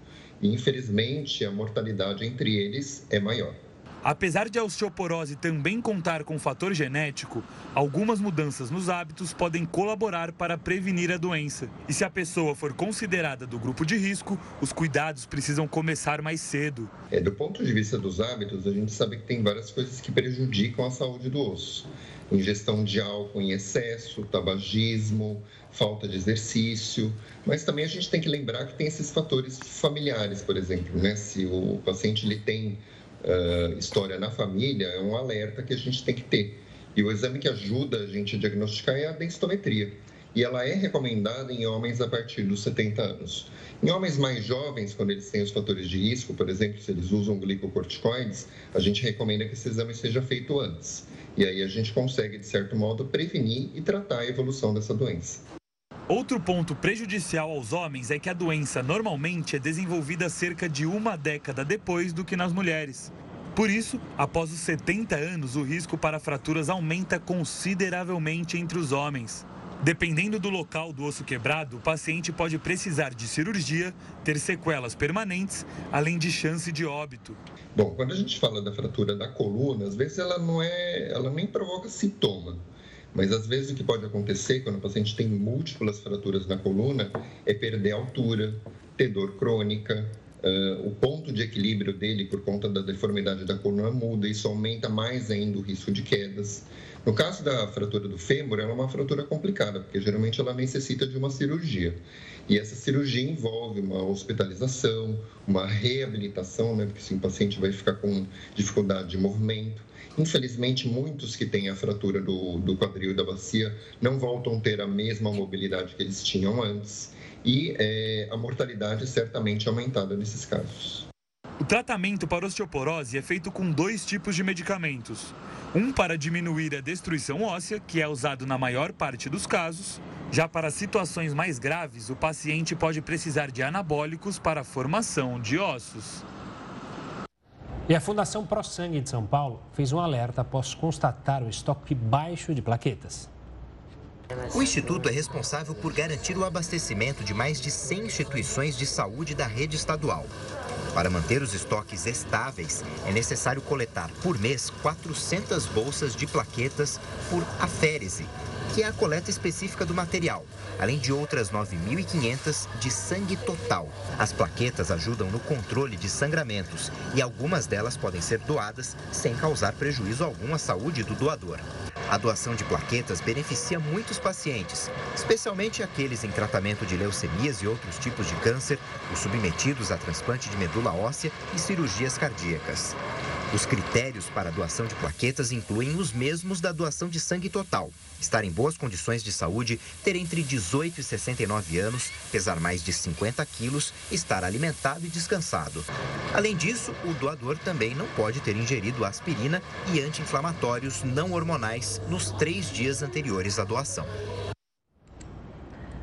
E, infelizmente, a mortalidade entre eles é maior. Apesar de a osteoporose também contar com fator genético, algumas mudanças nos hábitos podem colaborar para prevenir a doença. E se a pessoa for considerada do grupo de risco, os cuidados precisam começar mais cedo. É, do ponto de vista dos hábitos, a gente sabe que tem várias coisas que prejudicam a saúde do osso. Ingestão de álcool em excesso, tabagismo, falta de exercício, mas também a gente tem que lembrar que tem esses fatores familiares, por exemplo, né? Se o paciente ele tem uh, história na família é um alerta que a gente tem que ter. E o exame que ajuda a gente a diagnosticar é a densitometria. E ela é recomendada em homens a partir dos 70 anos. Em homens mais jovens, quando eles têm os fatores de risco, por exemplo, se eles usam glicocorticoides, a gente recomenda que esse exame seja feito antes. E aí a gente consegue, de certo modo, prevenir e tratar a evolução dessa doença. Outro ponto prejudicial aos homens é que a doença normalmente é desenvolvida cerca de uma década depois do que nas mulheres. Por isso, após os 70 anos, o risco para fraturas aumenta consideravelmente entre os homens. Dependendo do local do osso quebrado, o paciente pode precisar de cirurgia, ter sequelas permanentes, além de chance de óbito. Bom, quando a gente fala da fratura da coluna, às vezes ela não é, ela nem provoca sintoma. Mas às vezes o que pode acontecer quando o paciente tem múltiplas fraturas na coluna é perder altura, ter dor crônica, uh, o ponto de equilíbrio dele por conta da deformidade da coluna muda, isso aumenta mais ainda o risco de quedas. No caso da fratura do fêmur, ela é uma fratura complicada, porque geralmente ela necessita de uma cirurgia. E essa cirurgia envolve uma hospitalização, uma reabilitação, né, porque se o paciente vai ficar com dificuldade de movimento. Infelizmente, muitos que têm a fratura do, do quadril e da bacia não voltam a ter a mesma mobilidade que eles tinham antes e é, a mortalidade certamente aumentada nesses casos. O tratamento para osteoporose é feito com dois tipos de medicamentos. Um para diminuir a destruição óssea, que é usado na maior parte dos casos. Já para situações mais graves, o paciente pode precisar de anabólicos para a formação de ossos. E a Fundação Pro Sangue de São Paulo fez um alerta após constatar o estoque baixo de plaquetas. O Instituto é responsável por garantir o abastecimento de mais de 100 instituições de saúde da rede estadual. Para manter os estoques estáveis, é necessário coletar por mês 400 bolsas de plaquetas por aférese, que é a coleta específica do material, além de outras 9.500 de sangue total. As plaquetas ajudam no controle de sangramentos e algumas delas podem ser doadas sem causar prejuízo algum à saúde do doador. A doação de plaquetas beneficia muitos pacientes, especialmente aqueles em tratamento de leucemias e outros tipos de câncer, os submetidos a transplante de medula óssea e cirurgias cardíacas. Os critérios para a doação de plaquetas incluem os mesmos da doação de sangue total. Estar em boas condições de saúde, ter entre 18 e 69 anos, pesar mais de 50 quilos, estar alimentado e descansado. Além disso, o doador também não pode ter ingerido aspirina e anti-inflamatórios não hormonais nos três dias anteriores à doação.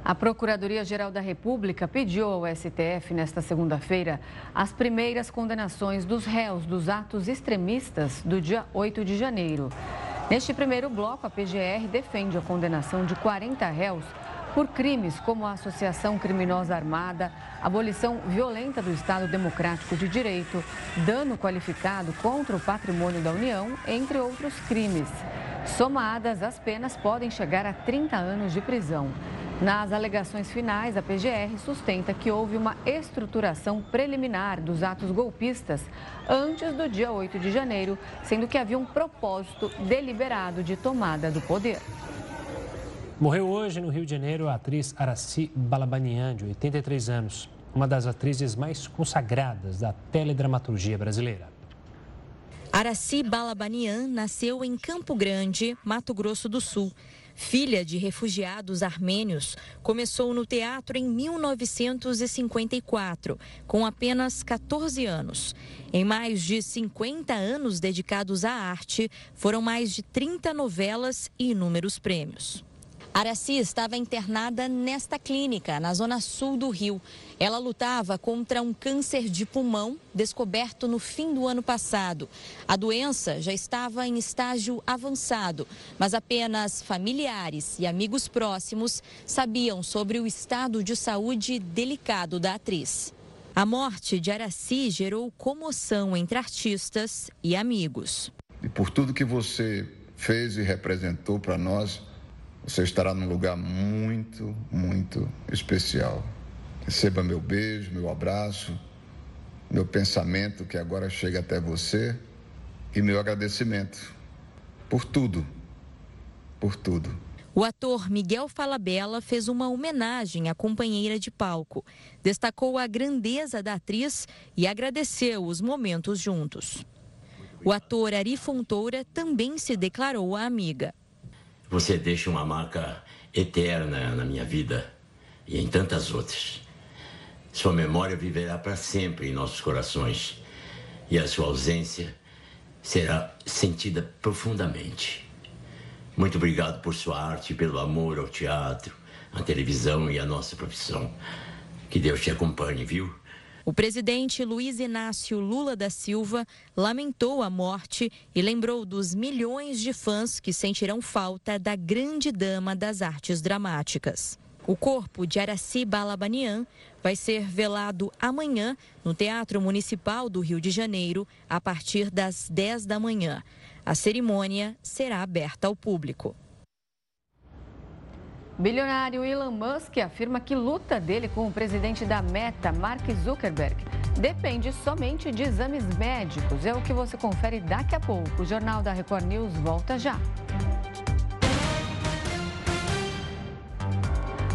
A Procuradoria-Geral da República pediu ao STF, nesta segunda-feira, as primeiras condenações dos réus dos atos extremistas do dia 8 de janeiro. Neste primeiro bloco, a PGR defende a condenação de 40 réus por crimes como a associação criminosa armada, abolição violenta do Estado Democrático de Direito, dano qualificado contra o patrimônio da União, entre outros crimes. Somadas, as penas podem chegar a 30 anos de prisão. Nas alegações finais, a PGR sustenta que houve uma estruturação preliminar dos atos golpistas antes do dia 8 de janeiro, sendo que havia um propósito deliberado de tomada do poder. Morreu hoje no Rio de Janeiro a atriz Araci Balabanian, de 83 anos, uma das atrizes mais consagradas da teledramaturgia brasileira. Araci Balabanian nasceu em Campo Grande, Mato Grosso do Sul. Filha de refugiados armênios, começou no teatro em 1954, com apenas 14 anos. Em mais de 50 anos dedicados à arte, foram mais de 30 novelas e inúmeros prêmios. Araci estava internada nesta clínica, na zona sul do Rio. Ela lutava contra um câncer de pulmão descoberto no fim do ano passado. A doença já estava em estágio avançado, mas apenas familiares e amigos próximos sabiam sobre o estado de saúde delicado da atriz. A morte de Araci gerou comoção entre artistas e amigos. E por tudo que você fez e representou para nós, você estará num lugar muito, muito especial. Receba meu beijo, meu abraço, meu pensamento que agora chega até você e meu agradecimento por tudo, por tudo. O ator Miguel Falabella fez uma homenagem à companheira de palco. Destacou a grandeza da atriz e agradeceu os momentos juntos. O ator Ari Fontoura também se declarou a amiga. Você deixa uma marca eterna na minha vida e em tantas outras. Sua memória viverá para sempre em nossos corações e a sua ausência será sentida profundamente. Muito obrigado por sua arte, pelo amor ao teatro, à televisão e à nossa profissão. Que Deus te acompanhe, viu? O presidente Luiz Inácio Lula da Silva lamentou a morte e lembrou dos milhões de fãs que sentirão falta da grande dama das artes dramáticas. O corpo de Araci Balabanian vai ser velado amanhã no Teatro Municipal do Rio de Janeiro, a partir das 10 da manhã. A cerimônia será aberta ao público. Bilionário Elon Musk afirma que luta dele com o presidente da Meta, Mark Zuckerberg, depende somente de exames médicos. É o que você confere daqui a pouco. O Jornal da Record News volta já.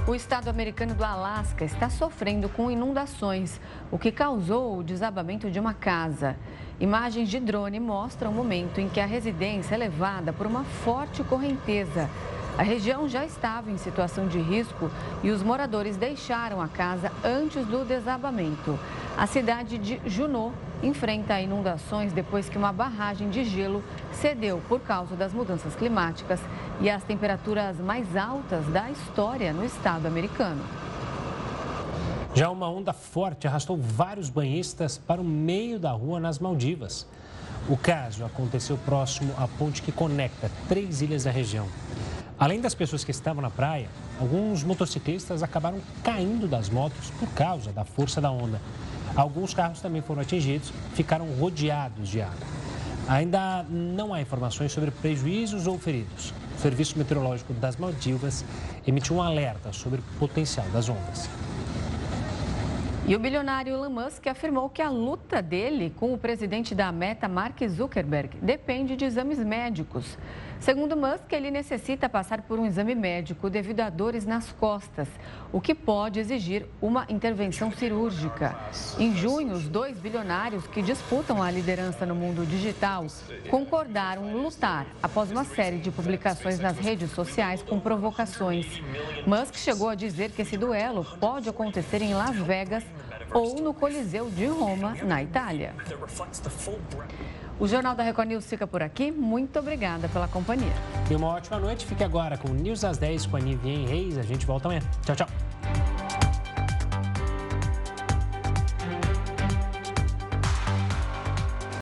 O estado americano do Alasca está sofrendo com inundações, o que causou o desabamento de uma casa. Imagens de drone mostram o momento em que a residência é levada por uma forte correnteza. A região já estava em situação de risco e os moradores deixaram a casa antes do desabamento. A cidade de Junot enfrenta inundações depois que uma barragem de gelo cedeu por causa das mudanças climáticas e as temperaturas mais altas da história no estado americano. Já uma onda forte arrastou vários banhistas para o meio da rua nas Maldivas. O caso aconteceu próximo à ponte que conecta três ilhas da região. Além das pessoas que estavam na praia, alguns motociclistas acabaram caindo das motos por causa da força da onda. Alguns carros também foram atingidos, ficaram rodeados de água. Ainda não há informações sobre prejuízos ou feridos. Serviço Meteorológico das Maldivas emitiu um alerta sobre o potencial das ondas. E o bilionário Elon Musk afirmou que a luta dele com o presidente da Meta, Mark Zuckerberg, depende de exames médicos. Segundo Musk, ele necessita passar por um exame médico devido a dores nas costas, o que pode exigir uma intervenção cirúrgica. Em junho, os dois bilionários que disputam a liderança no mundo digital concordaram lutar após uma série de publicações nas redes sociais com provocações. Musk chegou a dizer que esse duelo pode acontecer em Las Vegas ou no Coliseu de Roma, na Itália. O Jornal da Record News fica por aqui. Muito obrigada pela companhia. E uma ótima noite. Fique agora com News às 10 com a Nivien Reis. A gente volta amanhã. Tchau, tchau.